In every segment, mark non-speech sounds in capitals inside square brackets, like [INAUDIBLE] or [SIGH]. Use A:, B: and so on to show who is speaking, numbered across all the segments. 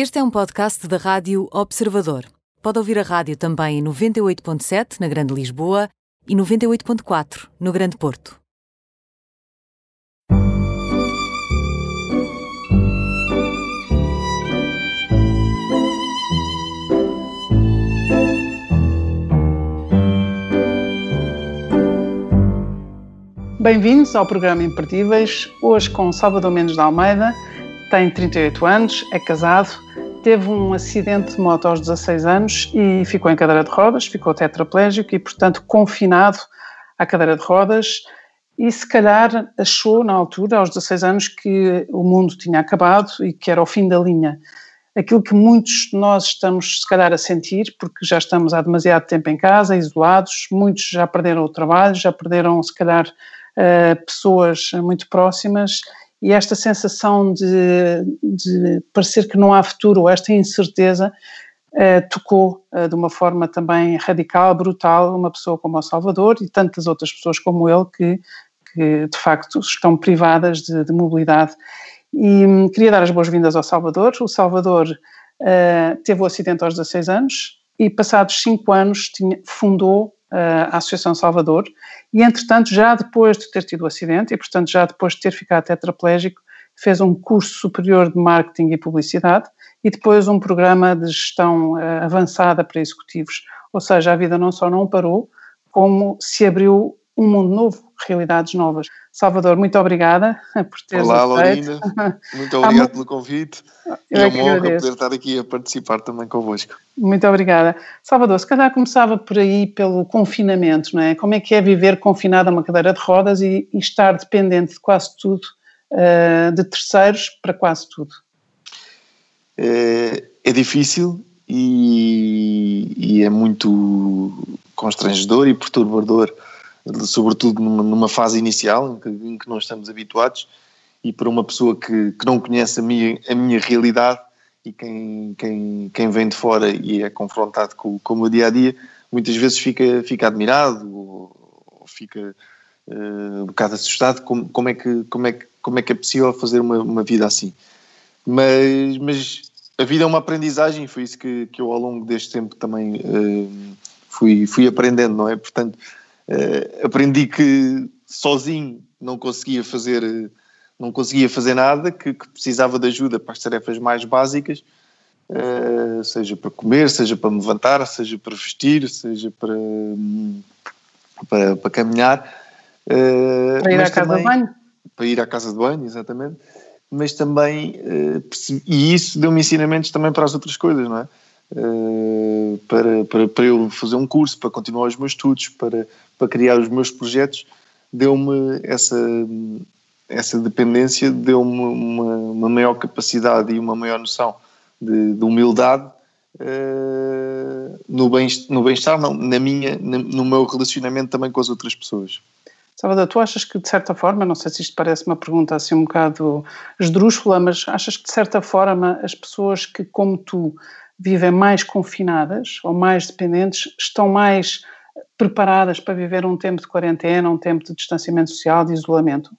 A: Este é um podcast da Rádio Observador. Pode ouvir a rádio também em 98.7 na Grande Lisboa e 98.4 no Grande Porto.
B: Bem-vindos ao programa Imperdíveis, hoje com Salvador Mendes de Almeida, tem 38 anos, é casado, teve um acidente de moto aos 16 anos e ficou em cadeira de rodas, ficou tetraplégico e, portanto, confinado à cadeira de rodas e se calhar achou na altura, aos 16 anos, que o mundo tinha acabado e que era o fim da linha. Aquilo que muitos de nós estamos, se calhar, a sentir, porque já estamos há demasiado tempo em casa, isolados, muitos já perderam o trabalho, já perderam, se calhar, eh, pessoas muito próximas e esta sensação de, de, parecer que não há futuro, esta incerteza, eh, tocou eh, de uma forma também radical, brutal, uma pessoa como o Salvador e tantas outras pessoas como ele que, que de facto estão privadas de, de mobilidade. E hum, queria dar as boas-vindas ao Salvador. O Salvador uh, teve o acidente aos 16 anos e, passados 5 anos, tinha, fundou uh, a Associação Salvador e, entretanto, já depois de ter tido o acidente e, portanto, já depois de ter ficado tetraplégico, fez um curso superior de marketing e publicidade e depois um programa de gestão uh, avançada para executivos. Ou seja, a vida não só não parou, como se abriu um mundo novo, realidades novas. Salvador, muito obrigada por teres
C: Olá, Laurinda. [LAUGHS] Muito obrigado pelo convite. Eu é uma honra agradeço. poder estar aqui a participar também convosco.
B: Muito obrigada. Salvador, se calhar começava por aí pelo confinamento, não é? Como é que é viver confinado a uma cadeira de rodas e, e estar dependente de quase tudo, uh, de terceiros para quase tudo?
C: É, é difícil e, e é muito constrangedor e perturbador sobretudo numa, numa fase inicial em que, em que, não estamos habituados e para uma pessoa que, que não conhece a minha, a minha realidade e quem, quem, quem vem de fora e é confrontado com, com o meu dia a dia, muitas vezes fica, fica admirado ou, ou fica uh, um bocado assustado como, como, é que, como, é que, como é que é possível fazer uma, uma vida assim. Mas, mas a vida é uma aprendizagem foi isso que, que eu ao longo deste tempo também uh, fui, fui aprendendo, não é? Portanto, Uh, aprendi que sozinho não conseguia fazer não conseguia fazer nada, que, que precisava de ajuda para as tarefas mais básicas, uh, seja para comer, seja para me levantar, seja para vestir, seja para, para, para caminhar.
B: Uh, para ir à casa de banho?
C: Para ir à casa de banho, exatamente. Mas também, e isso deu-me ensinamentos também para as outras coisas, não é? Uh, para, para, para eu fazer um curso, para continuar os meus estudos, para, para criar os meus projetos, deu-me essa, essa dependência, deu-me uma, uma, maior capacidade e uma maior noção de, de humildade uh, no bem-estar, no bem não, na minha, no meu relacionamento também com as outras pessoas.
B: Salvador, tu achas que de certa forma, não sei se isto parece uma pergunta assim um bocado esdrúxula, mas achas que de certa forma as pessoas que, como tu, vivem mais confinadas ou mais dependentes estão mais preparadas para viver um tempo de quarentena, um tempo de distanciamento social, de isolamento?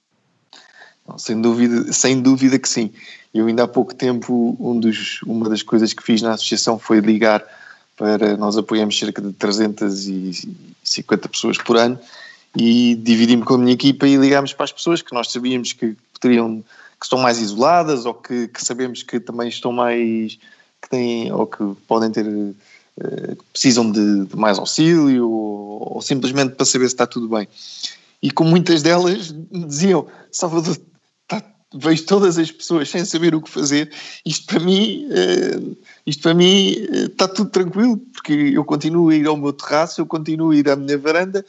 C: sem dúvida, sem dúvida que sim. Eu ainda há pouco tempo, um dos, uma das coisas que fiz na associação foi ligar para, nós apoiamos cerca de 350 pessoas por ano e dividi-me com a minha equipa e ligámos para as pessoas que nós sabíamos que poderiam, que estão mais isoladas ou que, que sabemos que também estão mais, que têm, ou que podem ter eh, precisam de, de, mais auxílio ou, ou, simplesmente para saber se está tudo bem. E com muitas delas diziam, Salvador, tá, vejo todas as pessoas sem saber o que fazer, isto para mim, uh, isto para mim uh, está tudo tranquilo, porque eu continuo a ir ao meu terraço, eu continuo a ir à minha varanda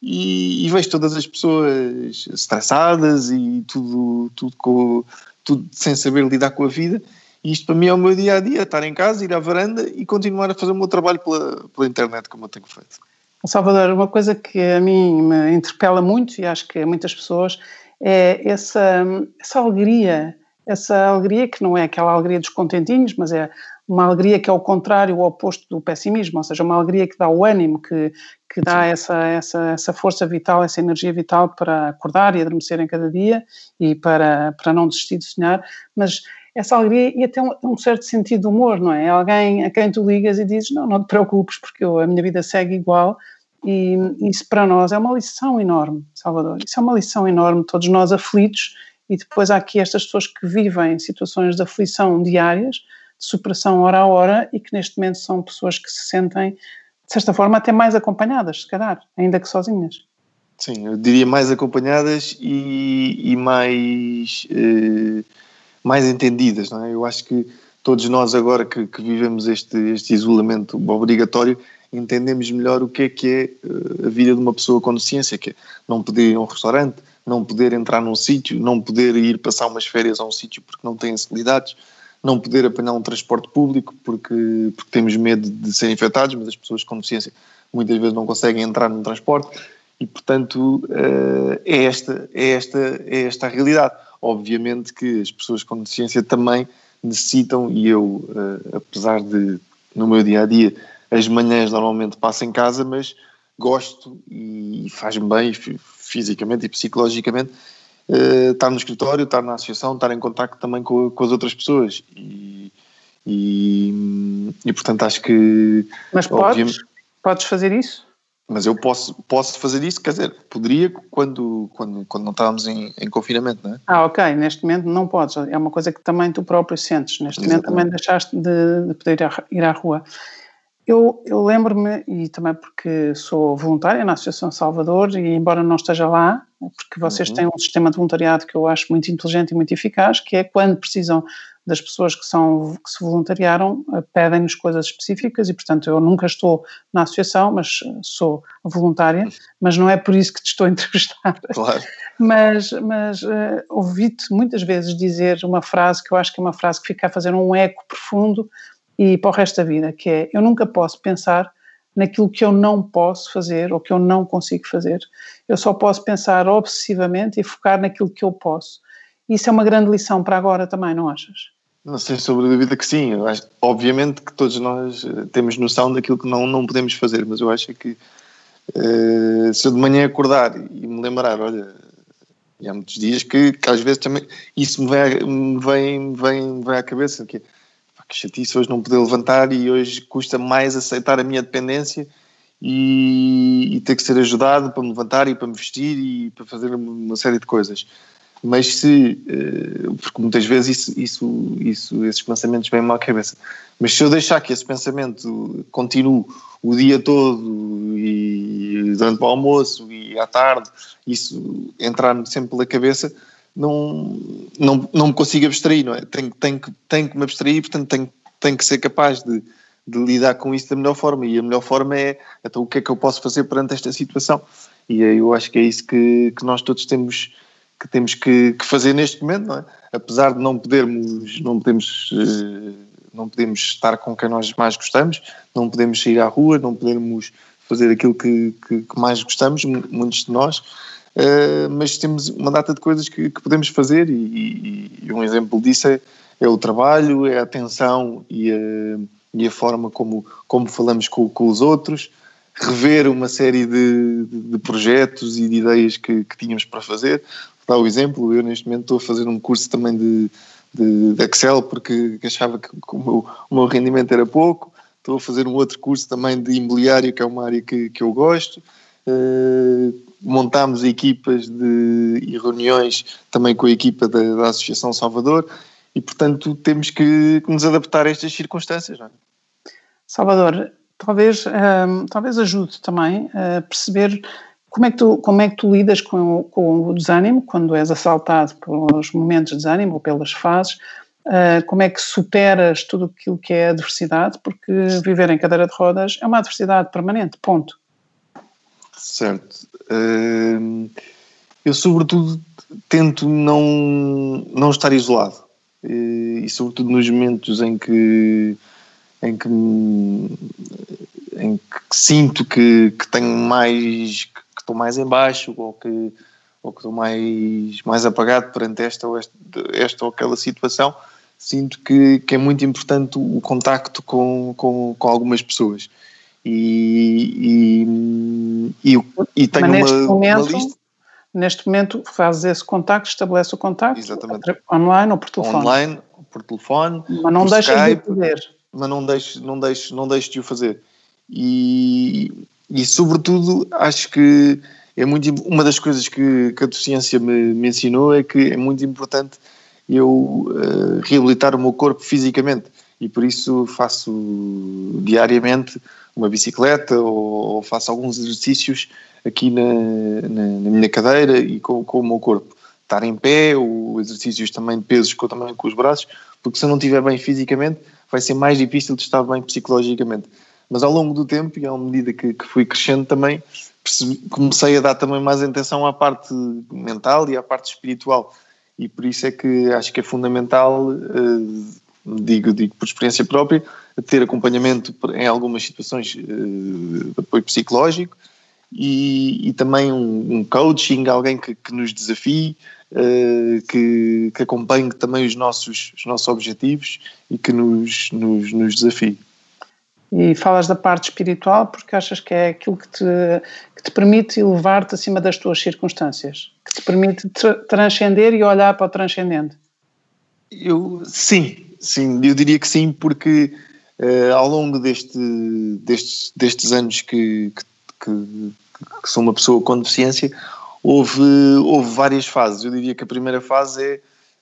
C: e, e vejo todas as pessoas estressadas e tudo, tudo, com, tudo sem saber lidar com a vida e isto para mim é o meu dia a dia, estar em casa, ir à varanda e continuar a fazer o meu trabalho pela, pela internet como eu tenho feito.
B: Salvador, uma coisa que a mim me interpela muito e acho que a muitas pessoas é essa, essa alegria, essa alegria que não é aquela alegria dos contentinhos, mas é uma alegria que é o contrário, o oposto do pessimismo, ou seja, uma alegria que dá o ânimo, que, que dá essa, essa, essa força vital, essa energia vital para acordar e adormecer em cada dia e para, para não desistir de sonhar, mas essa alegria e até um, um, certo sentido de humor, não é? Alguém a quem tu ligas e dizes, não, não te preocupes, porque eu, a minha vida segue igual. E isso para nós é uma lição enorme, Salvador. Isso é uma lição enorme, todos nós aflitos, e depois há aqui estas pessoas que vivem situações de aflição diárias, de superação hora a hora, e que neste momento são pessoas que se sentem, de certa forma, até mais acompanhadas, se calhar, ainda que sozinhas.
C: Sim, eu diria mais acompanhadas e, e mais, eh, mais entendidas, não é? Eu acho que todos nós agora que, que, vivemos este, este isolamento obrigatório entendemos melhor o que é que é eh, a vida de uma pessoa com deficiência, que é não poder ir a um restaurante, não poder entrar num sítio, não poder ir passar umas férias a um sítio porque não tem acessibilidades, não poder apanhar um transporte público porque, porque temos medo de ser infectados, mas as pessoas com deficiência muitas vezes não conseguem entrar no transporte e, portanto, eh, é esta, é, esta, é esta a realidade. Obviamente que as pessoas com deficiência também necessitam, e eu, eh, apesar de, no meu dia a dia, as manhãs normalmente passo em casa, mas gosto e faz-me bem fisicamente e psicologicamente uh, estar no escritório, estar na associação, estar em contato também com, com as outras pessoas. E, e, e, portanto acho que.
B: Mas podes, podes fazer isso?
C: Mas eu posso, posso fazer isso, quer dizer, poderia quando, quando, quando não estávamos em, em confinamento, não é?
B: Ah, ok, neste momento não podes, é uma coisa que também tu próprio sentes, neste Exatamente. momento também deixaste de, de poder ir à, ir à rua. Eu, eu lembro-me, e também porque sou voluntária na Associação Salvador, e embora não esteja lá, porque vocês uhum. têm um sistema de voluntariado que eu acho muito inteligente e muito eficaz, que é quando precisam das pessoas que, são, que se voluntariaram, eh, pedem-nos coisas específicas e, portanto, eu nunca estou na associação, mas sou voluntária, mas não é por isso que te estou a entrevistar. [LAUGHS]
C: Claro.
B: Mas, mas uh, ouvi-te muitas vezes dizer uma frase que eu acho que é uma frase que fica a fazer um eco profundo e para o resto da vida, que é eu nunca posso pensar naquilo que eu não posso fazer ou que eu não consigo fazer. Eu só posso pensar obsessivamente e focar naquilo que eu posso. Isso é uma grande lição para agora também, não achas?
C: Não sei sobre dúvida que sim. Acho, obviamente que todos nós eh, temos noção daquilo que não, não podemos fazer, mas eu acho que uh, se eu de manhã acordar e me lembrar, olha, há muitos dias que, que às vezes também isso me vem, me vem, vem, vem à cabeça, que que chatice hoje não poder levantar e hoje custa mais aceitar a minha dependência e, e, ter que ser ajudado para me levantar e para me vestir e para fazer uma série de coisas. Mas se, eh, porque muitas vezes isso, isso, isso, esses pensamentos vêm-me à cabeça, mas se eu deixar que esse pensamento continue o dia todo e durante o almoço e à tarde, isso entrar-me sempre pela cabeça, não, não, não me consigo abstrair, não é? Tenho, tenho, que, tenho que me abstrair, portanto tenho, tenho que ser capaz de, de lidar com isso da melhor forma. E a melhor forma é então o que é que eu posso fazer perante esta situação? E eu acho que é isso que, que nós todos temos que temos que, que, fazer neste momento, não é? Apesar de não podermos, não podemos, eh, não podemos estar com quem nós mais gostamos, não podemos sair à rua, não podemos fazer aquilo que, que, que mais gostamos, muitos de nós, uh, mas temos uma data de coisas que, que podemos fazer e, e, e, um exemplo disso é, é, o trabalho, é a atenção e a, e a forma como, como falamos com, com, os outros, rever uma série de, de, de projetos e de ideias que, que tínhamos para fazer. Dar o exemplo, eu neste momento estou a fazer um curso também de, de, de Excel porque achava que, o, meu, o, meu, rendimento era pouco. Estou a fazer um outro curso também de imobiliário, que é uma área que, que eu gosto. Uh, montámos equipas de, e reuniões também com a equipa da, da Associação Salvador e, portanto, temos que, que nos adaptar a estas circunstâncias. É?
B: Salvador, talvez, um, talvez ajude também a perceber como é que tu, como é que tu lidas com, com o desânimo quando és assaltado pelos momentos de desânimo ou pelas fases, uh, como é que superas tudo aquilo que é adversidade, porque viver em cadeira de rodas é uma adversidade permanente, ponto.
C: Certo. eu, sobretudo, tento não, não estar isolado. E, sobretudo, nos momentos em que, em que, em que sinto que, que tenho mais. que estou mais em baixo ou que, ou que estou mais, mais apagado perante esta ou, esta, esta ou aquela situação, sinto que, que é muito importante o contacto com, com, com algumas pessoas e, e, e, e tenho uma, momento, uma lista.
B: Neste momento fazes esse contacto, estabelece o contacto Exatamente. online ou por telefone?
C: Online, por telefone.
B: Mas não Skype, de fazer.
C: Mas não deixo, não deixo, não deixo de o fazer. E, e sobretudo acho que é muito uma das coisas que, que a deficiência me, me ensinou é que é muito importante eu uh, reabilitar o meu corpo fisicamente e por isso faço diariamente uma bicicleta ou, ou faço alguns exercícios aqui na, na, na, minha cadeira e com, com o meu corpo. Estar em pé, ou exercícios também de pesos com, também com os braços, porque se eu não estiver bem fisicamente, vai ser mais difícil de estar bem psicologicamente. Mas ao longo do tempo e à medida que, que fui crescendo também, percebi, comecei a dar também mais atenção à parte mental e à parte espiritual. E por isso é que acho que é fundamental, uh, digo, digo por experiência própria, ter acompanhamento em algumas situações uh, de apoio psicológico e, e também um, um, coaching, alguém que, que nos desafie, uh, que, que acompanhe também os nossos, os nossos objetivos e que nos, nos, nos desafie.
B: E falas da parte espiritual porque achas que é aquilo que te, que te permite elevar-te acima das tuas circunstâncias, que te permite tra transcender e olhar para o transcendente.
C: Eu, sim, sim, eu diria que sim, porque uh, ao longo deste, destes, destes anos que, que, que, sou uma pessoa com deficiência, houve, houve várias fases. Eu diria que a primeira fase é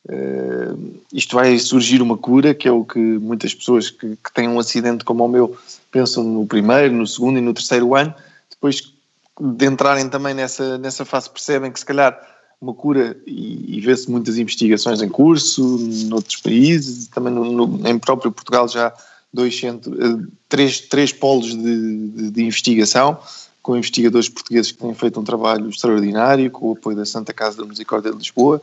C: Uh, isto vai surgir uma cura, que é o que muitas pessoas que, que, têm um acidente como o meu pensam no primeiro, no segundo e no terceiro ano. Depois de entrarem também nessa, nessa fase, percebem que se calhar uma cura, e, e vê-se muitas investigações em curso, noutros países, também no, no, em próprio Portugal já dois centros, uh, três, três polos de, de, de investigação, com investigadores portugueses que têm feito um trabalho extraordinário, com o apoio da Santa Casa da Misericórdia de Lisboa,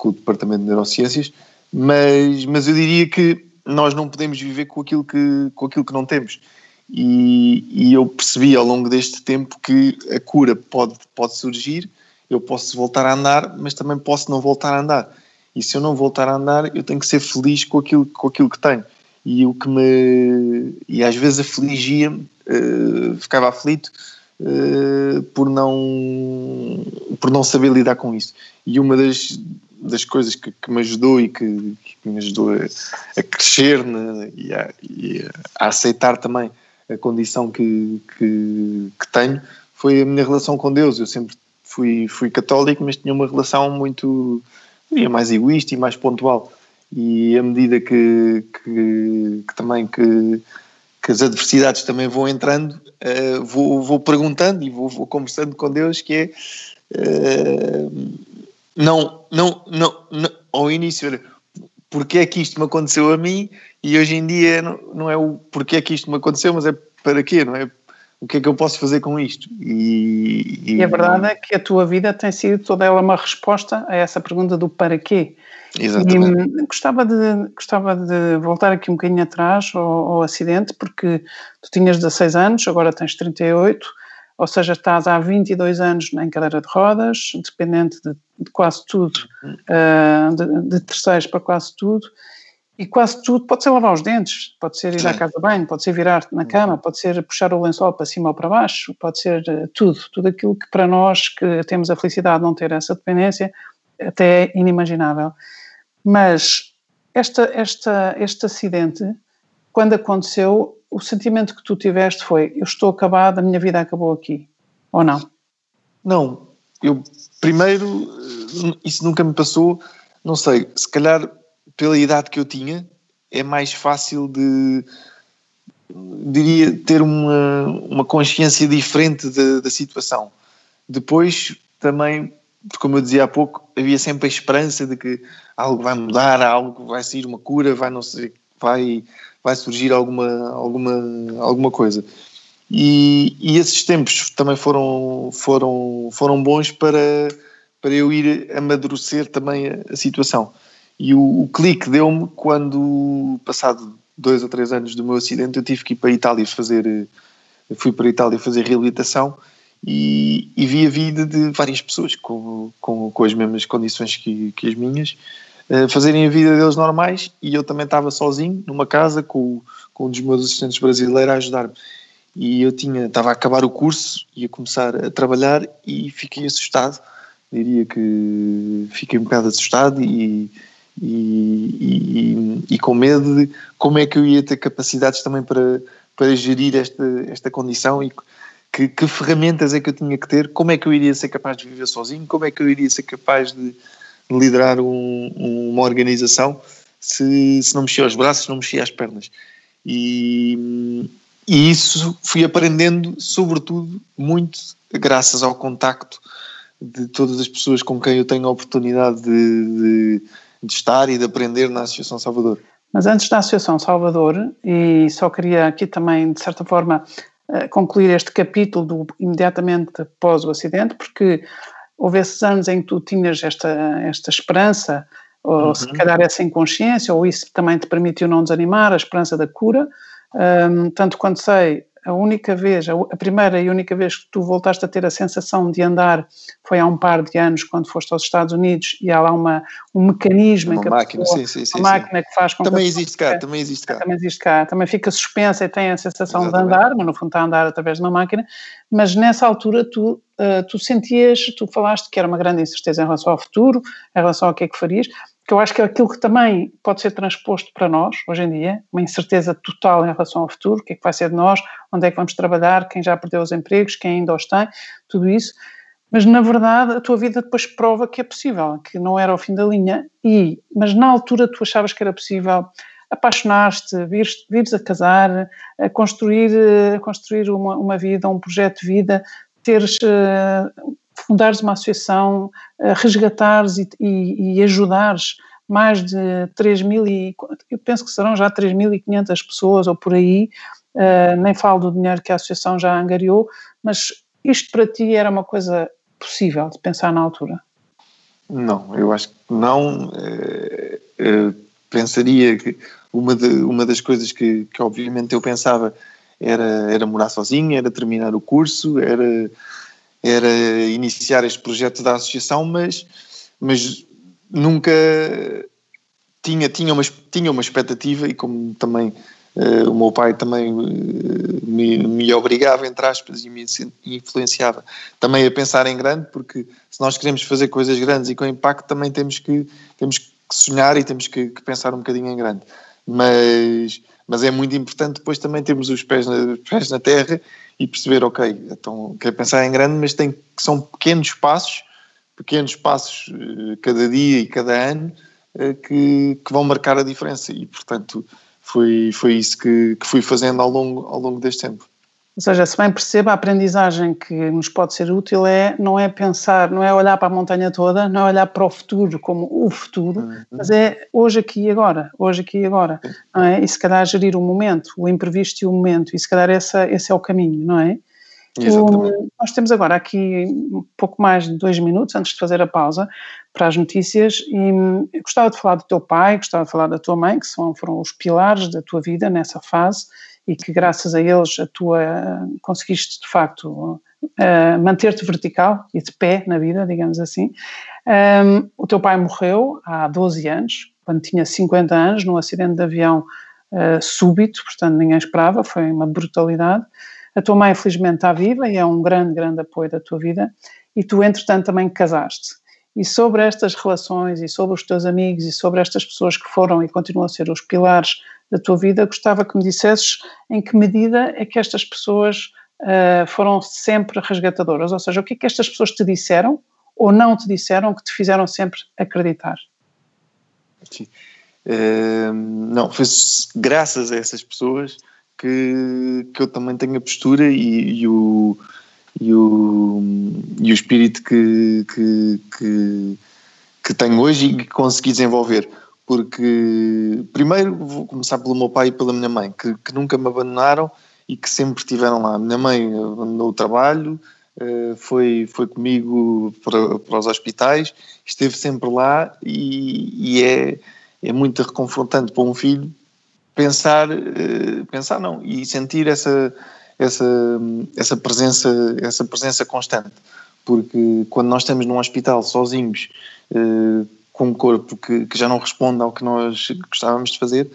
C: com o Departamento de Neurociências, mas, mas eu diria que nós não podemos viver com aquilo que, com aquilo que não temos. E, e eu percebi ao longo deste tempo que a cura pode, pode surgir, eu posso voltar a andar, mas também posso não voltar a andar. E se eu não voltar a andar, eu tenho que ser feliz com aquilo, com aquilo que tenho. E o que me. E às vezes afligia-me, uh, ficava aflito uh, por, não, por não saber lidar com isso. E uma das, das coisas que, que, me ajudou e que, que me ajudou a, a crescer né, e, a, e, a, aceitar também a condição que, que, que, tenho foi a minha relação com Deus. Eu sempre fui, fui católico, mas tinha uma relação muito mais egoísta e mais pontual. E à medida que, que, que também que, que as adversidades também vão entrando, uh, vou, vou perguntando e vou, vou conversando com Deus que é uh, não, não, não, não, ao início era porque é que isto me aconteceu a mim e hoje em dia não, não é o porque é que isto me aconteceu, mas é para quê, não é? O que é que eu posso fazer com isto?
B: E, e... e a verdade é que a tua vida tem sido toda ela uma resposta a essa pergunta do para quê.
C: Exatamente.
B: E gostava de, gostava de voltar aqui um bocadinho atrás ao, ao acidente, porque tu tinhas 16 anos, agora tens 38, ou seja, estás há 22 anos em cadeira de rodas, dependente de, de quase tudo, uh, de, de, terceiros para quase tudo, e quase tudo pode ser lavar os dentes, pode ser ir à casa de banho, pode ser virar-te na cama, pode ser puxar o lençol para cima ou para baixo, pode ser uh, tudo, tudo aquilo que para nós que temos a felicidade de não ter essa dependência, até é inimaginável. Mas esta, esta, este acidente, quando aconteceu, o sentimento que tu tiveste foi: eu estou acabado, a minha vida acabou aqui, ou não?
C: Não, eu primeiro, isso nunca me passou, não sei, se calhar pela idade que eu tinha, é mais fácil de, diria, ter uma, uma consciência diferente da, da situação. Depois, também, como eu dizia há pouco, havia sempre a esperança de que algo vai mudar, algo vai sair uma cura, vai não sei, vai vai surgir alguma, alguma, alguma coisa. E, e esses tempos também foram, foram, foram bons para, para eu ir amadurecer também a, a situação. E o, o clique deu-me quando, passado dois ou três anos do meu acidente, eu tive que ir para a Itália fazer, fui para a Itália fazer reabilitação e, e vi a vida de várias pessoas com, com, com as mesmas condições que, que as minhas eh, fazerem a vida deles normais e eu também estava sozinho numa casa com, com um dos meus assistentes brasileiros a ajudar-me. E eu tinha, estava a acabar o curso, ia começar a trabalhar e fiquei assustado. Diria que fiquei um bocado assustado e, e, e, e, com medo de como é que eu ia ter capacidades também para, para gerir esta, esta condição e que, que ferramentas é que eu tinha que ter, como é que eu iria ser capaz de viver sozinho, como é que eu iria ser capaz de, de liderar um, uma organização se, se não mexia os braços, não mexia as pernas. E, e isso fui aprendendo, sobretudo, muito graças ao contacto de todas as pessoas com quem eu tenho a oportunidade de, de, de estar e de aprender na Associação Salvador.
B: Mas antes da Associação Salvador, e só queria aqui também, de certa forma, eh, concluir este capítulo do, imediatamente após o acidente, porque houve esses anos em que tu tinhas esta, esta esperança, ou uhum. se calhar essa inconsciência, ou isso também te permitiu não desanimar, a esperança da cura. Um, tanto quanto sei, a única vez, a primeira e única vez que tu voltaste a ter a sensação de andar foi há um par de anos, quando foste aos Estados Unidos, e há lá uma, um mecanismo
C: uma
B: em que
C: máquina,
B: pessoa,
C: sim, sim, sim,
B: uma máquina que faz com
C: também
B: que
C: existe cá, também existe cá.
B: Também existe cá, também fica suspensa e tem a sensação Exatamente. de andar, mas no fundo está a andar através de uma máquina, mas nessa altura tu, uh, tu sentias, tu falaste que era uma grande incerteza em relação ao futuro, em relação ao que é que farias, que eu acho que é aquilo que também pode ser transposto para nós, hoje em dia, uma incerteza total em relação ao futuro, o que é que vai ser de nós, onde é que vamos trabalhar, quem já perdeu os empregos, quem ainda os tem, tudo isso. Mas, na verdade, a tua vida depois prova que é possível, que não era o fim da linha, e, mas na altura tu achavas que era possível apaixonar-te, vires, vires a casar, a construir, a construir uma, uma vida, um projeto de vida, teres uh, fundares uma associação, resgatares e, e, e ajudares mais de 3 mil e, eu penso que serão já 3.500 pessoas ou por aí, uh, nem falo do dinheiro que a associação já angariou, mas isto para ti era uma coisa possível de pensar na altura?
C: Não, eu acho que não. É, pensaria que uma, de, uma das coisas que, que obviamente eu pensava era, era morar sozinho, era terminar o curso, era era iniciar este projeto da associação, mas, mas nunca tinha, tinha, uma, tinha uma expectativa e como também uh, o meu pai também uh, me, me obrigava, entre aspas, e me influenciava também a pensar em grande, porque se nós queremos fazer coisas grandes e com impacto também temos que, temos que sonhar e temos que, que pensar um bocadinho em grande. Mas, mas é muito importante depois também termos os pés na, pés na terra e perceber, ok, então quer pensar em grande, mas tem são pequenos passos, pequenos passos eh, cada dia e cada ano eh, que, que vão marcar a diferença e portanto foi, foi isso que, que fui fazendo ao longo, ao longo deste tempo.
B: Ou seja, se bem perceba, a aprendizagem que nos pode ser útil é não é pensar, não é olhar para a montanha toda, não é olhar para o futuro como o futuro, uhum. mas é hoje aqui e agora, hoje aqui e agora, não é? E se calhar gerir o momento, o imprevisto e o momento, e se calhar essa, esse é o caminho, não é?
C: Exatamente.
B: nós temos agora aqui um pouco mais de dois minutos antes de fazer a pausa para as notícias e gostava de falar do teu pai, gostava de falar da tua mãe, que são, foram os pilares da tua vida nessa fase e que graças a eles a tua conseguiste de facto uh, manter-te vertical e de pé na vida, digamos assim. Um, o teu pai morreu há 12 anos, quando tinha 50 anos, num acidente de avião uh, súbito, portanto ninguém esperava, foi uma brutalidade. A tua mãe, felizmente, está viva e é um grande, grande apoio da tua vida. E tu, entretanto, também casaste. E sobre estas relações e sobre os teus amigos e sobre estas pessoas que foram e continuam a ser os pilares da tua vida, gostava que me dissesses em que medida é que estas pessoas uh, foram sempre resgatadoras, ou seja, o que é que estas pessoas te disseram ou não te disseram que te fizeram sempre acreditar?
C: Sim. Uh, não, foi graças a essas pessoas que, que eu também tenho a postura e, e o, e, o, e o espírito que, que, que, que tenho hoje e que consegui desenvolver porque primeiro vou começar pelo meu pai e pela minha mãe, que, que nunca me abandonaram e que sempre estiveram lá. A minha mãe abandonou o trabalho, eh, foi, foi comigo para, para os hospitais, esteve sempre lá e, e é, é muito reconfortante para um filho pensar, eh, pensar não, e sentir essa, essa, essa, presença, essa presença constante. Porque quando nós estamos num hospital sozinhos, eh, com um corpo que, que, já não responde ao que nós gostávamos de fazer,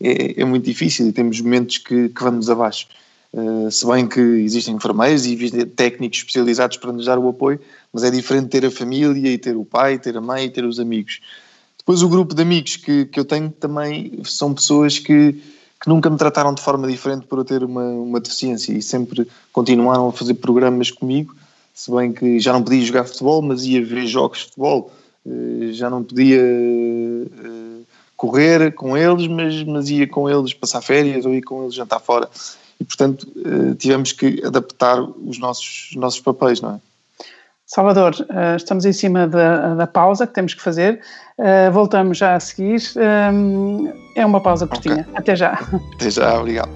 C: é, é muito difícil e temos momentos que, que vamos abaixo. Uh, se bem que existem enfermeiros e técnicos especializados para nos dar o apoio, mas é diferente ter a família e ter o pai, ter a mãe e ter os amigos. Depois o grupo de amigos que, que eu tenho também são pessoas que, que nunca me trataram de forma diferente por eu ter uma, uma deficiência e sempre continuaram a fazer programas comigo, se bem que já não podia jogar futebol, mas ia ver jogos de futebol, já não podia eh, correr com eles, mas, mas ia com eles passar férias ou ia com eles jantar fora. E, portanto, eh, tivemos que adaptar os nossos, os nossos papéis, não é?
B: Salvador, estamos em cima da, da pausa que temos que fazer. Voltamos já a seguir. É uma pausa curtinha. Okay. Até já.
C: Até já, obrigado.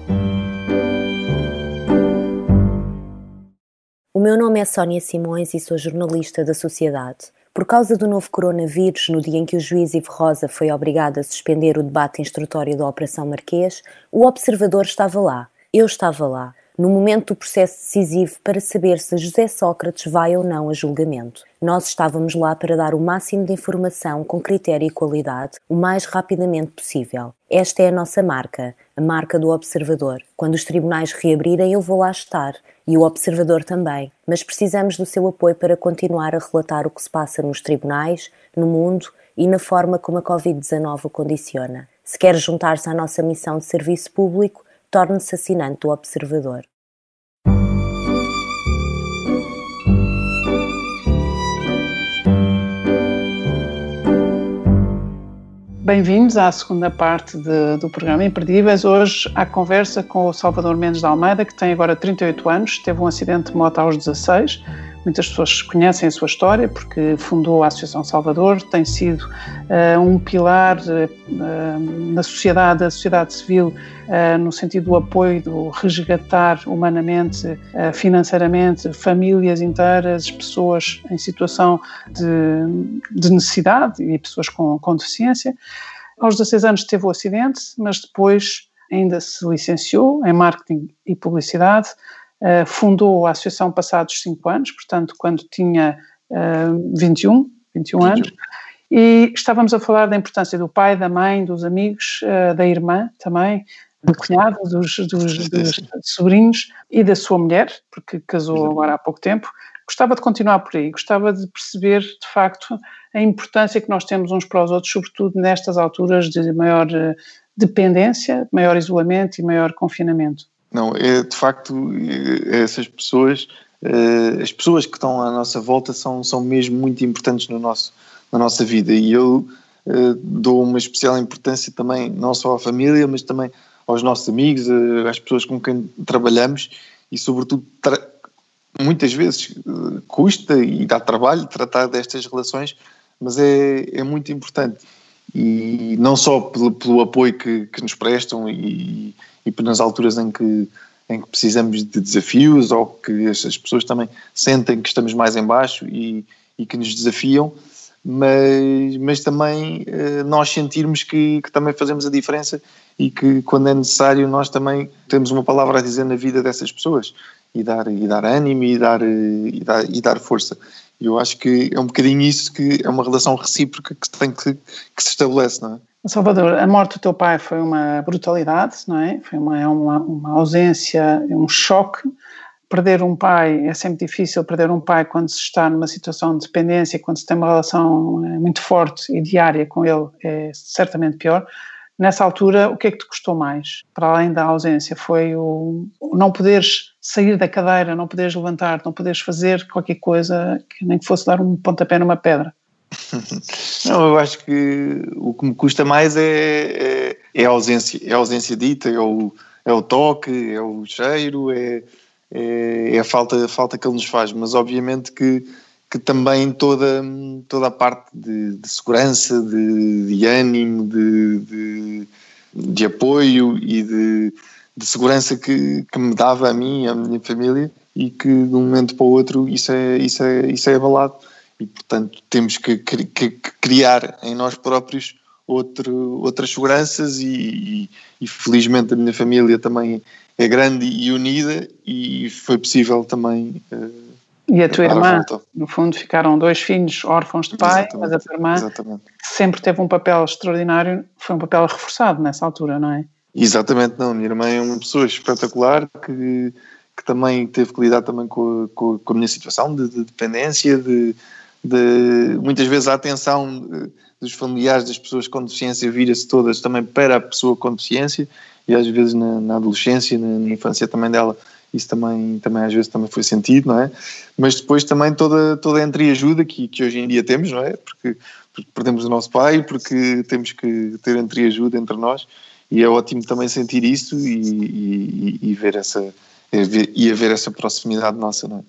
A: O meu nome é Sónia Simões e sou jornalista da Sociedade. Por causa do novo coronavírus, no dia em que o juiz Ivo Rosa foi obrigado a suspender o debate instrutório da Operação Marquês, o observador estava lá. Eu estava lá, no momento do processo decisivo para saber se José Sócrates vai ou não a julgamento. Nós estávamos lá para dar o máximo de informação com critério e qualidade o mais rapidamente possível. Esta é a nossa marca, a marca do observador. Quando os tribunais reabrirem, eu vou lá estar e o observador também, mas precisamos do seu apoio para continuar a relatar o que se passa nos tribunais, no mundo e na forma como a Covid-19 o condiciona. Se quer juntar-se à nossa missão de serviço público, torne-se assinante do Observador.
B: Bem-vindos à segunda parte de, do programa Imperdíveis. Hoje, a conversa com o Salvador Mendes de Almeida, que tem agora 38 anos, teve um acidente de moto aos 16 Muitas pessoas conhecem a sua história porque fundou a Associação Salvador, tem sido uh, um pilar uh, na sociedade, da sociedade civil, uh, no sentido do apoio, do resgatar humanamente, financeiramente, famílias inteiras, pessoas em situação de, de necessidade e pessoas com, com deficiência. Aos 16 anos teve o acidente, mas depois ainda se licenciou em marketing e publicidade eh, fundou a associação passados cinco anos, portanto, quando tinha uh, 21, 21 anos, e estávamos a falar da importância do pai, da mãe, dos amigos, uh, da irmã também, do cunhado, dos, dos, dos, sobrinhos e da sua mulher, porque casou agora há pouco tempo. Gostava de continuar por aí, gostava de perceber, de facto, a importância que nós temos uns para os outros, sobretudo nestas alturas de maior eh, dependência, maior isolamento e maior confinamento.
C: Não, é de facto essas pessoas, eh, as pessoas que estão à nossa volta são, são mesmo muito importantes no nosso, na nossa vida. E eu eh, dou uma especial importância também, não só à família, mas também aos nossos amigos, eh, às pessoas com quem trabalhamos. E sobretudo muitas vezes custa e dá trabalho tratar destas relações, mas é, é muito importante. E não só pelo, pelo apoio que, que, nos prestam e, e nas alturas em que, em que precisamos de desafios ou que as pessoas também sentem que estamos mais em baixo e, e que nos desafiam, mas, mas também eh, nós sentirmos que, que, também fazemos a diferença e que quando é necessário nós também temos uma palavra a dizer na vida dessas pessoas e dar, e dar ânimo e dar, e dar, e dar força. E eu acho que é um bocadinho isso que é uma relação recíproca que, tem que, que se estabelece, não é?
B: Salvador, a morte do teu pai foi uma brutalidade, não é? Foi uma, é uma, uma ausência, um choque. Perder um pai é sempre difícil, perder um pai quando se está numa situação de dependência, quando se tem uma relação eh, muito forte e diária com ele, é certamente pior. Nessa altura, o que é que te custou mais? Para além da ausência, foi o, o não poderes sair da cadeira, não poderes levantar, não poderes fazer qualquer coisa que nem que fosse dar um pontapé numa pedra.
C: Não, eu acho que o que me custa mais é, é, é a ausência, é a ausência dita, é o, é o toque, é o cheiro, é, é, é, a, falta, a falta que ele nos faz, mas obviamente que, que também toda, toda a parte de, de segurança, de, de ânimo, de, de, de, apoio e de, segurança que, que me dava a mim à minha família e que de um momento para o outro isso é, isso é, isso é abalado e portanto temos que, que, que criar em nós próprios outro, outras seguranças e, e, e, felizmente a minha família também é grande e unida e foi possível também uh,
B: e a tua irmã, no fundo, ficaram dois filhos órfãos de pai, exatamente, mas a tua irmã exatamente. sempre teve um papel extraordinário, foi um papel reforçado nessa altura, não é?
C: Exatamente, não. A minha irmã é uma pessoa espetacular que, que também teve que lidar também com, com, com a minha situação de, de dependência, de, de, muitas vezes a atenção dos familiares das pessoas com deficiência vira-se todas também para a pessoa com deficiência e às vezes na, na adolescência, na, na, infância também dela, isso também, também às vezes também foi sentido, não é? Mas depois também toda, toda a entreajuda que, que hoje em dia temos, não é? Porque, porque perdemos o nosso pai, porque temos que ter entreajuda entre nós e é ótimo também sentir isso e, e, e ver essa e haver essa proximidade nossa, não é?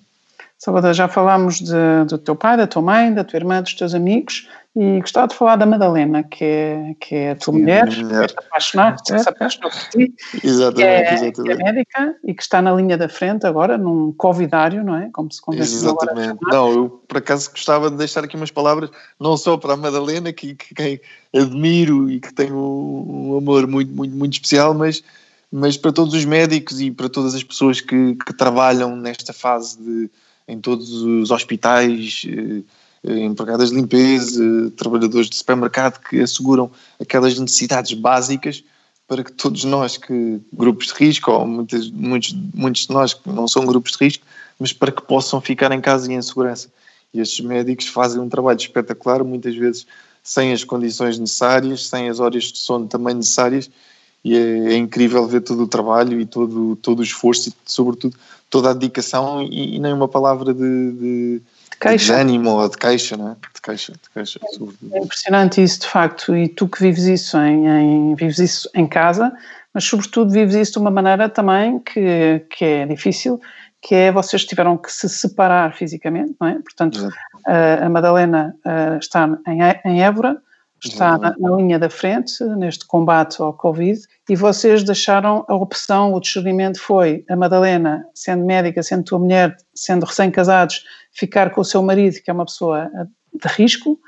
B: Salvador, já falámos de, do teu pai, da tua mãe, da tua irmã, dos teus amigos e gostava de falar da Madalena, que é, que é a tua Sim, mulher, mulher. que apaixonar, que se apaixonou por ti,
C: exatamente,
B: que é,
C: exatamente.
B: Que é médica e que está na linha da frente agora, num covidário, não é? Como se
C: convenceu Exatamente. Não, eu por acaso gostava de deixar aqui umas palavras, não só para a Madalena, que, que quem admiro e que tenho um amor muito, muito, muito especial, mas mas para todos os médicos e para todas as pessoas que, que trabalham nesta fase de, em todos os hospitais, eh, eh, empregadas de limpeza, trabalhadores de supermercado que asseguram aquelas necessidades básicas para que todos nós que grupos de risco ou muitos, muitos, de nós que não são grupos de risco, mas para que possam ficar em casa e em segurança. E estes médicos fazem um trabalho espetacular, muitas vezes sem as condições necessárias, sem as horas de sono também necessárias, e é, é incrível ver todo o trabalho e todo, todo o esforço e, sobretudo, toda a dedicação e, e nem uma palavra de, de, de desânimo ou de queixa, não é? De queixa, de queixa,
B: é, é impressionante isso, de facto, e tu que vives isso em, em, vives isso em casa, mas sobretudo vives isso de uma maneira também que, que é difícil, que é vocês tiveram que se separar fisicamente, não é? Portanto, a, a Madalena está em, em Évora, está na, na, linha da frente neste combate ao Covid e vocês deixaram a opção, o discernimento foi a Madalena, sendo médica, sendo tua mulher, sendo recém-casados, ficar com o seu marido, que é uma pessoa de risco,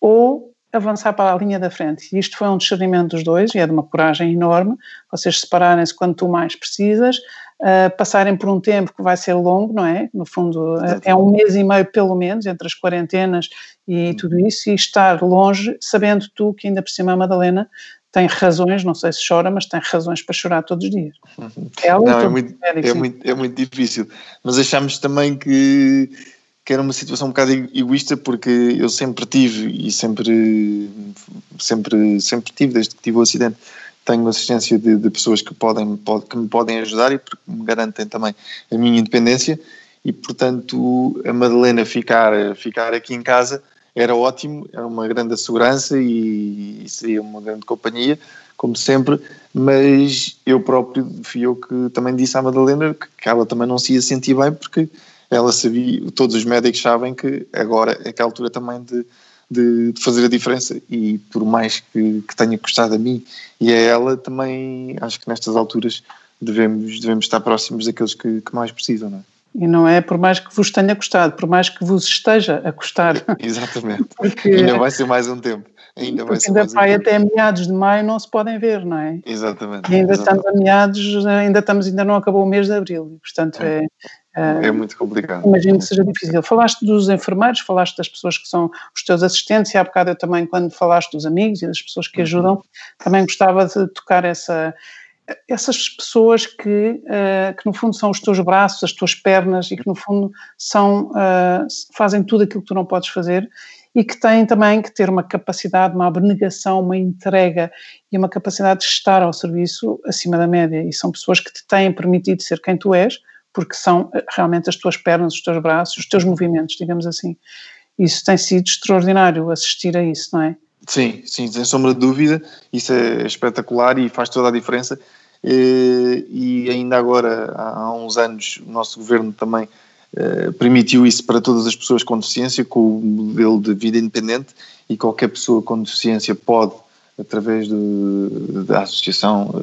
B: ou avançar para a linha da frente. E isto foi um discernimento dos dois e é de uma coragem enorme, vocês separarem-se quando tu mais precisas, uh, passarem por um tempo que vai ser longo, não é? No fundo, uh, é um mês e meio pelo menos entre as quarentenas e tudo isso, e estar longe, sabendo tu que ainda por cima a Madalena tem razões, não sei se chora, mas tem razões para chorar todos os dias.
C: Uhum. Ela não, é, muito, é, muito, é muito difícil, mas achamos também que, que era uma situação um bocado egoísta porque eu sempre tive e sempre, sempre, sempre tive, desde que tive o acidente, tenho assistência de, de pessoas que, podem, pode, que me podem ajudar e porque me garantem também a minha independência. E portanto a Madalena ficar, ficar aqui em casa era ótimo, era uma grande segurança e, e seria uma grande companhia, como sempre, mas eu próprio fui eu que também disse à Madalena que, ela também não se ia sentir bem porque ela sabia, todos os médicos sabem que agora é que é a altura também de de, de, fazer a diferença e por mais que, que, tenha custado a mim e a ela também acho que nestas alturas devemos, devemos estar próximos daqueles que, que mais precisam, não é?
B: E não é por mais que vos tenha custado, por mais que vos esteja a custar. [LAUGHS]
C: Exatamente. [LAUGHS] Porque, ainda vai ser mais um tempo. Ainda vai
B: ainda
C: um vai
B: tempo. até meados de maio não se podem ver, não é?
C: Exatamente.
B: E ainda
C: exatamente.
B: estamos a meados, ainda estamos, ainda não acabou o mês de abril, portanto é,
C: é, muito complicado.
B: Imagino que seja difícil. Falaste dos enfermeiros, falaste das pessoas que são os teus assistentes, e há bocado eu também, quando falaste dos amigos e das pessoas que uhum. ajudam, também gostava de tocar essa, essas pessoas que, uh, que no fundo são os teus braços, as tuas pernas e que no fundo são, uh, fazem tudo aquilo que tu não podes fazer e que têm também que ter uma capacidade, uma abnegação, uma entrega e uma capacidade de estar ao serviço acima da média e são pessoas que te têm permitido ser quem tu és porque são eh, realmente as tuas pernas, os teus braços, os teus movimentos, digamos assim. Isso tem sido extraordinário assistir a isso, não é?
C: Sim, sim, sem sombra de dúvida, isso é espetacular e faz toda a diferença. E ainda agora, há uns anos, o nosso governo também eh, permitiu isso para todas as pessoas com deficiência, com o modelo de vida independente, e qualquer pessoa com deficiência pode, através de, da associação,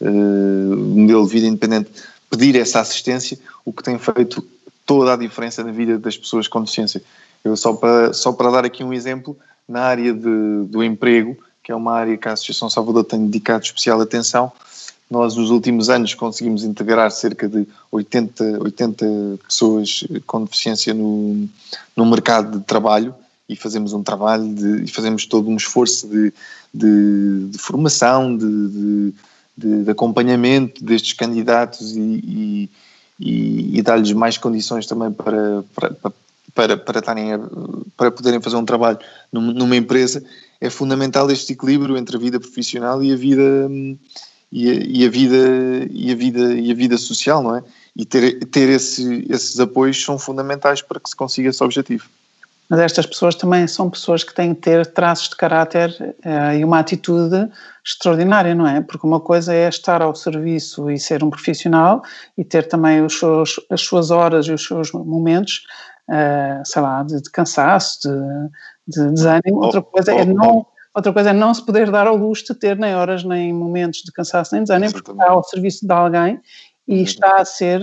C: modelo de vida independente, pedir essa assistência, o que tem feito toda a diferença na vida das pessoas com deficiência. Eu só para, só para dar aqui um exemplo, na área de, do emprego, que é uma área que a Associação Salvador tem dedicado especial atenção, nós nos últimos anos conseguimos integrar cerca de 80, 80 pessoas com deficiência no, no mercado de trabalho e fazemos um trabalho de, e fazemos todo um esforço de, de, de formação, de, de, de acompanhamento destes candidatos e, e, e dar-lhes mais condições também para, para, para, para, estarem a, para poderem fazer um trabalho numa empresa é fundamental este equilíbrio entre a vida profissional e a vida e a, e a vida e a vida e a vida social, não é? E ter ter esse, esses apoios são fundamentais para que se consiga esse objetivo.
B: Mas estas pessoas também são pessoas que têm que ter traços de caráter uh, e uma atitude extraordinária, não é? Porque uma coisa é estar ao serviço e ser um profissional e ter também os seus, as suas horas e os seus momentos, uh, sei lá, de, de cansaço, de, de desânimo. Outra coisa é não Outra coisa é não se poder dar ao luxo de ter nem horas nem momentos de cansaço nem desânimo, porque está ao serviço de alguém e está a ser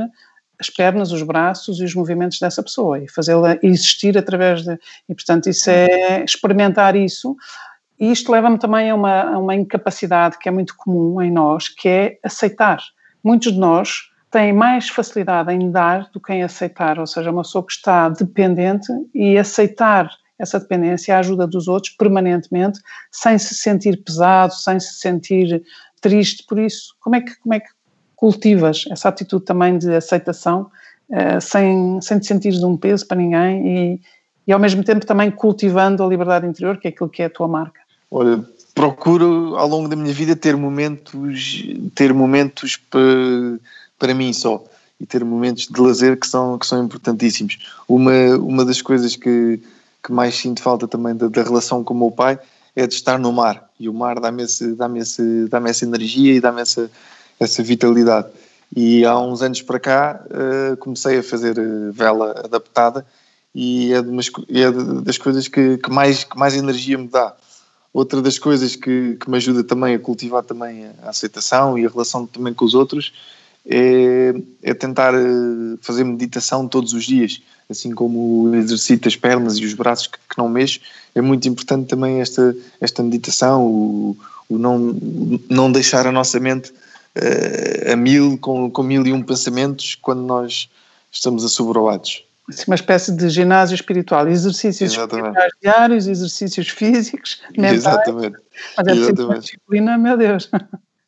B: as pernas, os braços e os movimentos dessa pessoa e fazê-la existir através de. E, portanto, isso é experimentar isso. E isto leva-me também a uma, a uma incapacidade que é muito comum em nós, que é aceitar. Muitos de nós têm mais facilidade em dar do que em aceitar, ou seja, uma pessoa que está dependente e aceitar essa dependência, a ajuda dos outros permanentemente, sem se sentir pesado, sem se sentir triste por isso. Como é que, como é que cultivas essa atitude também de aceitação, uh, sem, sem te sentires um peso para ninguém e, e ao mesmo tempo também cultivando a liberdade interior, que é aquilo que é a tua marca?
C: Olha, procuro ao longo da minha vida ter momentos, ter momentos para, para mim só e ter momentos de lazer que são, que são importantíssimos. Uma, uma das coisas que, que mais sinto falta também da, da relação com o meu pai é de estar no mar e o mar dá-me dá dá essa energia e dá-me essa, essa vitalidade. E há uns anos para cá uh, comecei a fazer eh, vela adaptada e é, umas, é das coisas que, que, mais, que mais energia me dá. Outra das coisas que, que me ajuda também a cultivar também a aceitação e a relação também com os outros é, é tentar eh, fazer meditação todos os dias, assim como exercito as pernas e os braços que, que não mexo, é muito importante também esta, esta meditação, o, o não, não deixar a nossa mente a mil, com, com mil e um pensamentos quando nós estamos assoberbados.
B: Assim, uma espécie de ginásio espiritual, exercícios espirituais diários, exercícios físicos, [LAUGHS] mentais. Exatamente. Mas é preciso uma disciplina, meu Deus.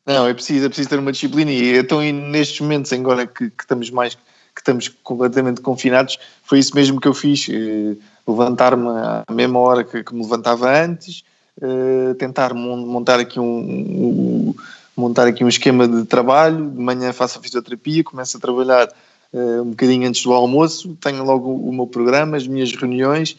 C: Não, é preciso, é preciso ter uma disciplina e então nestes momentos agora que, que estamos mais que estamos completamente confinados, foi isso mesmo que eu fiz, eh, levantar-me à mesma hora que, que me levantava antes, eh, tentar montar aqui um, um, montar aqui um esquema de trabalho, de manhã faço a fisioterapia, começo a trabalhar uh, um bocadinho antes do almoço, tenho logo o meu programa, as minhas reuniões,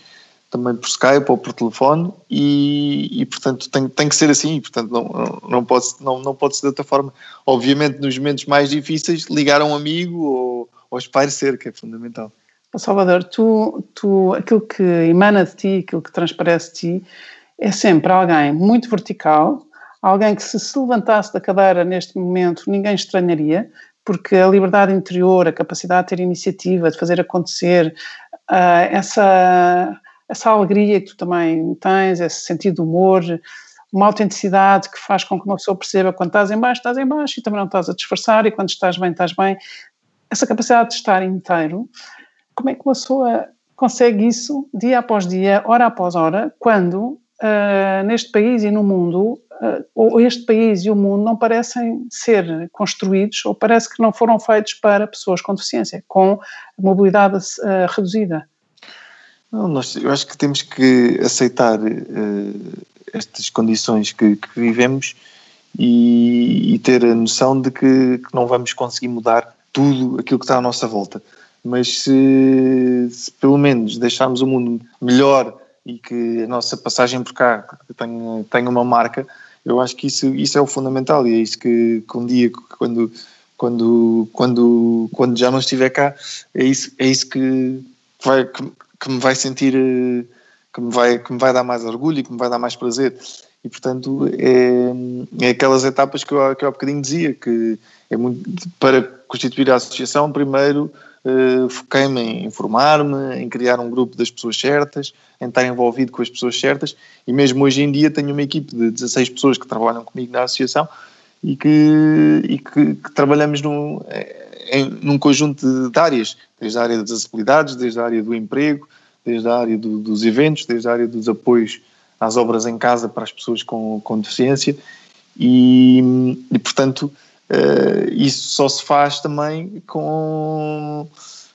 C: também por Skype ou por telefone e, e portanto tem, tem que ser assim, portanto não, não, pode, não, não pode ser de outra forma. Obviamente nos momentos mais difíceis ligar a um amigo ou, ou espairecer, que é fundamental.
B: Salvador, tu, tu, aquilo que emana de ti, aquilo que transparece de ti, é sempre alguém muito vertical, alguém que se, se levantasse da cadeira neste momento ninguém estranharia, porque a liberdade interior, a capacidade de ter iniciativa, de fazer acontecer, uh, essa, essa alegria que tu também tens, esse sentido de humor, uma autenticidade que faz com que uma pessoa perceba quando estás em baixo, estás em baixo e também não estás a disfarçar e quando estás bem, estás bem. Essa capacidade de estar inteiro, como é que uma pessoa consegue isso dia após dia, hora após hora, quando uh, neste país e no mundo uh, este país e o mundo não parecem ser construídos ou parece que não foram feitos para pessoas com deficiência, com mobilidade uh, reduzida.
C: Não, nós, eu acho que temos que aceitar uh, estas condições que, que vivemos e, e, ter a noção de que, que, não vamos conseguir mudar tudo aquilo que está à nossa volta. Mas se, se pelo menos deixarmos o mundo melhor e que a nossa passagem por cá tenha, tenha uma marca, eu acho que isso, isso é o fundamental e é isso que, que um dia, quando, quando, quando, quando já não estiver cá, é isso, é isso que, vai, que, que me vai sentir, que me vai, que me vai dar mais orgulho e que me vai dar mais prazer. E, portanto, é, é aquelas etapas que eu, que eu há bocadinho dizia, que é muito, para constituir a associação, primeiro uh, foquei-me em informar-me, em criar um grupo das pessoas certas, em estar envolvido com as pessoas certas e mesmo hoje em dia tenho uma equipe de 16 pessoas que trabalham comigo na associação e que, e que, que trabalhamos num, em, num conjunto de áreas, desde a área das acessibilidades, desde a área do emprego, desde a área do, dos eventos, desde a área dos apoios às obras em casa para as pessoas com, com deficiência e, e portanto uh, isso só se faz também com,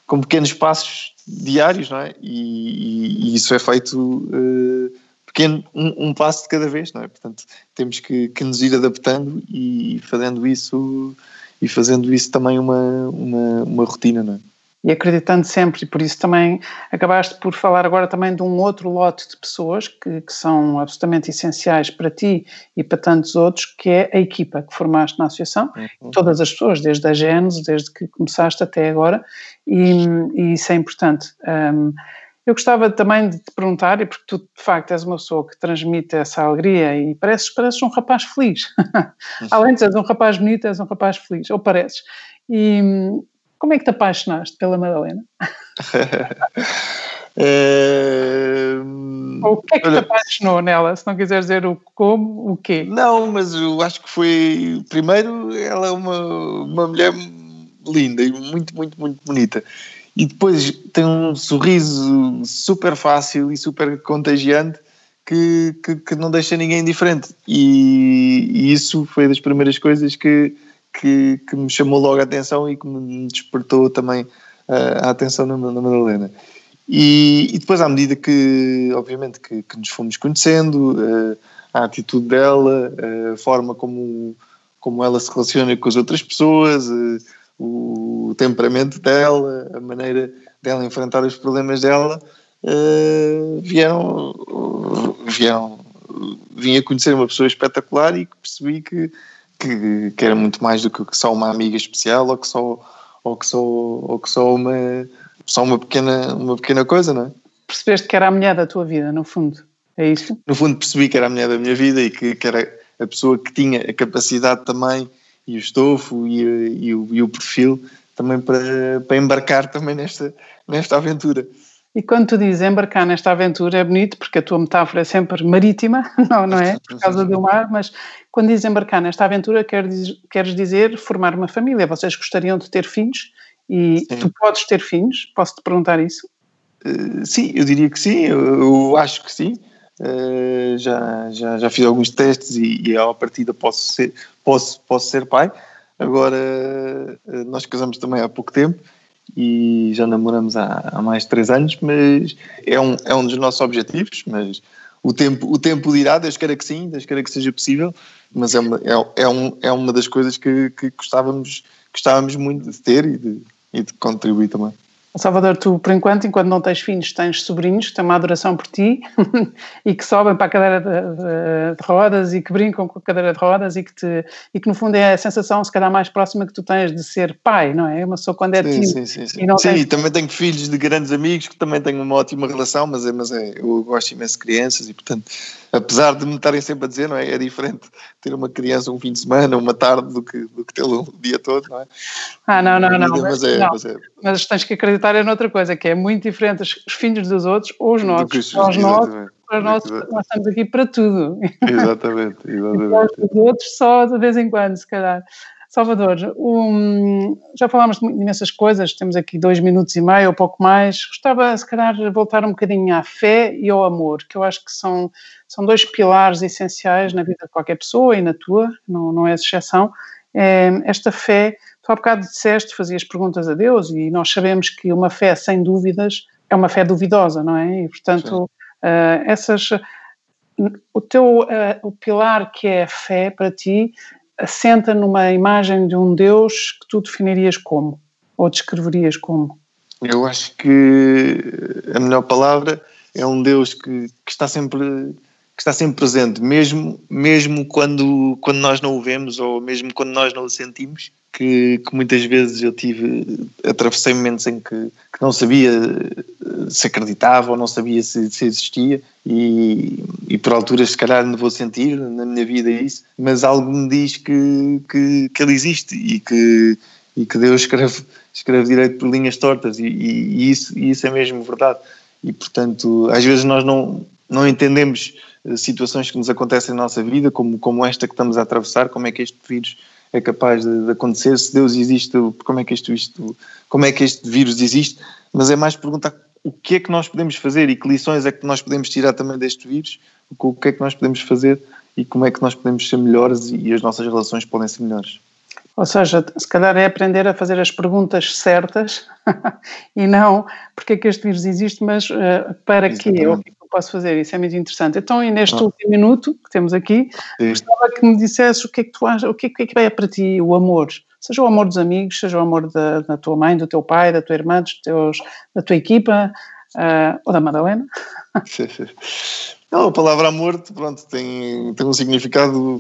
C: com pequenos passos diários, não é? E, e, isso é feito uh, pequeno, um, um, passo de cada vez, não é? Portanto, temos que, que nos ir adaptando e fazendo isso e fazendo isso também uma, uma, uma rotina, não é?
B: E acreditando sempre, e por isso também acabaste por falar agora também de um outro lote de pessoas que, que, são absolutamente essenciais para ti e para tantos outros, que é a equipa que formaste na associação, uhum. todas as pessoas, desde a Gênesis, desde que começaste até agora, e, e isso é importante. Um, eu gostava também de te perguntar, e porque tu de facto és uma pessoa que transmite essa alegria e pareces, pareces um rapaz feliz. [LAUGHS] Além de seres um rapaz bonito, és um rapaz feliz, ou pareces. E, como é que te apaixonaste pela Madalena?
C: é... [LAUGHS]
B: Ou o que é que Olha, te apaixonou nela? Se não quiser dizer o como, o quê?
C: Não, mas eu acho que foi. Primeiro, ela é uma, uma mulher linda e muito, muito, muito bonita. E depois tem um sorriso super fácil e super contagiante que, que, que não deixa ninguém indiferente. E, e isso foi das primeiras coisas que que, que me chamou logo a atenção e que me despertou também uh, a atenção na, na Madalena. E, e, depois, à medida que, obviamente, que, que nos fomos conhecendo, uh, a atitude dela, uh, a forma como, como ela se relaciona com as outras pessoas, uh, o temperamento dela, a maneira dela enfrentar os problemas dela, vieram, vieram, vim a conhecer uma pessoa espetacular e percebi que que, que era muito mais do que só uma amiga especial ou que só, ou que só, ou que só, uma, só uma, pequena, uma pequena coisa, não é?
B: Percebeste que era a mulher da tua vida, no fundo, é isso?
C: No fundo percebi que era a mulher da minha vida e que, que era a pessoa que tinha a capacidade também e o estofo e, e, o, e o perfil também para, para embarcar também nesta, nesta aventura.
B: E quando tu dizes embarcar nesta aventura é bonito porque a tua metáfora é sempre marítima, [LAUGHS] não, não é? Por causa do mar, mas quando dizes embarcar nesta aventura queres, queres dizer formar uma família. Vocês gostariam de ter filhos e sim. tu podes ter filhos? Posso-te perguntar isso?
C: Uh, sim, eu diria que sim, eu, eu acho que sim. Uh, já, já, já fiz alguns testes e, e à partida posso ser, posso, posso ser pai. Agora, uh, nós casamos também há pouco tempo e já namoramos há, há, mais de três anos, mas é um, é um dos nossos objetivos, mas o tempo, o tempo dirá, Deus queira que sim, Deus queira que seja possível, mas é uma, é, é, um, é uma das coisas que, que gostávamos, gostávamos muito de ter e de, e de contribuir também.
B: Salvador, tu, por enquanto, enquanto não tens filhos, tens sobrinhos que têm uma adoração por ti [LAUGHS] e que sobem para a cadeira de, de, de, rodas e que brincam com a cadeira de rodas e que, te, e que, no fundo, é a sensação, se calhar, mais próxima que tu tens de ser pai, não é? Uma pessoa quando é
C: sim, tio. Sim, sim, sim. E, sim, tens... também tenho filhos de grandes amigos que também têm uma ótima relação, mas, é, mas é, eu gosto imenso de crianças e, portanto, apesar de me estarem sempre a dizer, não é? É diferente ter uma criança um fim de semana, uma tarde, do que, do que tê-lo o dia todo, não é?
B: Ah, não, não, não. Mas, mas, é, não. Mas, é. mas tens que acreditar em outra coisa, que é muito diferente os filhos dos outros ou os nossos. Os nossos, para nós, nós estamos aqui para tudo.
C: Exatamente, [LAUGHS] exatamente.
B: os outros só de vez em quando, se calhar. Salvador, um, já falámos de imensas coisas, temos aqui dois minutos e meio ou pouco mais. Gostava, se calhar, de voltar um bocadinho à fé e ao amor, que eu acho que são, são dois pilares essenciais na vida de qualquer pessoa e na tua, não, não é exceção. É, esta fé, tu há bocado disseste, fazias perguntas a Deus e nós sabemos que uma fé sem dúvidas é uma fé duvidosa, não é? E, portanto, uh, essas o teu uh, o pilar que é a fé para ti assenta numa imagem de um Deus que tu definirias como? Ou descreverias como?
C: Eu acho que a melhor palavra é um Deus que, que está sempre que está sempre presente, mesmo, mesmo quando, quando nós não o vemos ou mesmo quando nós não o sentimos, que, que muitas vezes eu tive, atravessei momentos em que, que não sabia se acreditava ou não sabia se, se existia e, e, por alturas se calhar não vou sentir na minha vida isso, mas algo me diz que, que, que ele existe e que, e que Deus [LAUGHS] escreve, escreve direito por linhas tortas e, e, e isso, e isso é mesmo verdade. E portanto às vezes nós não, não entendemos eh, situações que nos acontecem na nossa vida como, como esta que estamos a atravessar, como é que este vírus é capaz de, de acontecer, se Deus existe, como é que isto, isto, como é que este vírus existe, mas é mais perguntar o que é que nós podemos fazer e que lições é que nós podemos tirar também deste vírus, o que é que nós podemos fazer e como é que nós podemos ser melhores e as nossas relações podem ser melhores.
B: Ou seja, se calhar é aprender a fazer as perguntas certas [LAUGHS] e não porque é que este vírus existe, mas uh, para Exatamente. quê? Ou posso fazer, isso é muito interessante. Então, e neste ah. último minuto que temos aqui, Sim. gostava que me dissesse o que é que tu achas, o que é, que é que é para ti o amor? Seja o amor dos amigos, seja o amor da, da tua mãe, do teu pai, da tua irmã, dos teus, da tua equipa, uh, ou da Madalena.
C: Não, a palavra amor, pronto, tem, tem um significado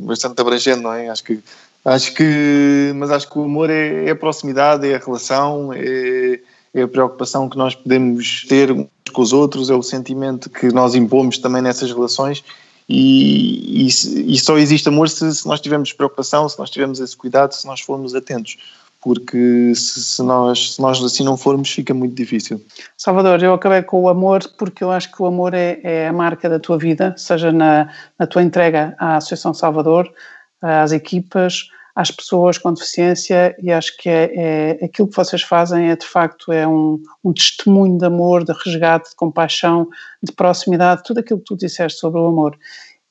C: bastante abrangente, não é? Acho que, acho que, mas acho que o amor é, é a proximidade, é a relação, é, é a preocupação que nós podemos ter uns com os outros, é o sentimento que nós impomos também nessas relações e, e, e só existe amor se, se nós tivermos preocupação, se nós tivermos esse cuidado, se nós formos atentos porque se, se, nós, se nós assim não formos, fica muito difícil.
B: Salvador, eu acabei com o amor porque eu acho que o amor é, é a marca da tua vida, seja na, na tua entrega à Associação Salvador, às equipas, às pessoas com deficiência e acho que é, é aquilo que vocês fazem é de facto é um, um, testemunho de amor, de resgate, de compaixão, de proximidade, tudo aquilo que tu disseste sobre o amor.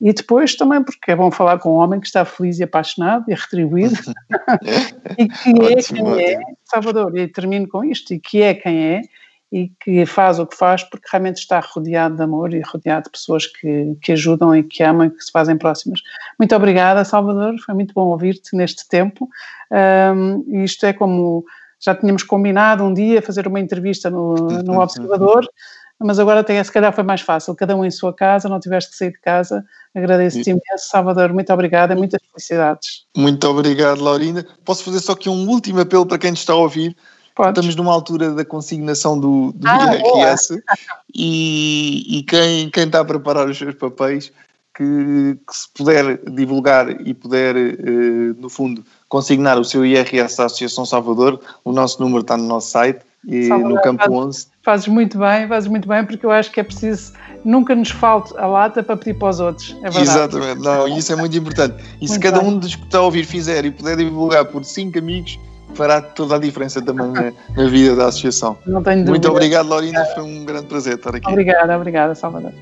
B: E depois também porque é bom falar com um homem que está feliz e apaixonado e retribuído [LAUGHS] e que é quem é, Salvador, e termino com isto, e que é quem é e que faz o que faz porque realmente está rodeado de amor e rodeado de pessoas que, que ajudam e que amam e que se fazem próximas. Muito obrigada, Salvador, foi muito bom ouvir-te neste tempo. Um, isto é como já tínhamos combinado um dia fazer uma entrevista no, no Observador mas agora até se calhar foi mais fácil, cada um em sua casa, não tiveste que sair de casa. Agradeço-te imenso, Salvador, muito obrigada, muitas felicidades.
C: Muito obrigado, Laurinda. Posso fazer só aqui um último apelo para quem nos está a ouvir? Podes. Estamos numa altura da consignação do, do ah, IRS e, e quem, quem está a preparar os seus papéis, que, que se puder divulgar e puder, eh, no fundo, consignar o seu IRS à Associação Salvador, o nosso número está no nosso site e Salvador, no campo
B: fazes,
C: 11.
B: Fazes muito bem, fazes muito bem, porque eu acho que é preciso, nunca nos falte a lata para pedir para os outros, é verdade.
C: Exatamente, não, isso é muito importante. E muito se cada bem. um dos que está a ouvir fizer e puder divulgar por cinco amigos, fará toda a diferença também na, na vida da associação.
B: Não tenho dúvida.
C: Muito obrigado, Laurinda, foi um grande prazer estar aqui.
B: Obrigada, obrigada, Salvador.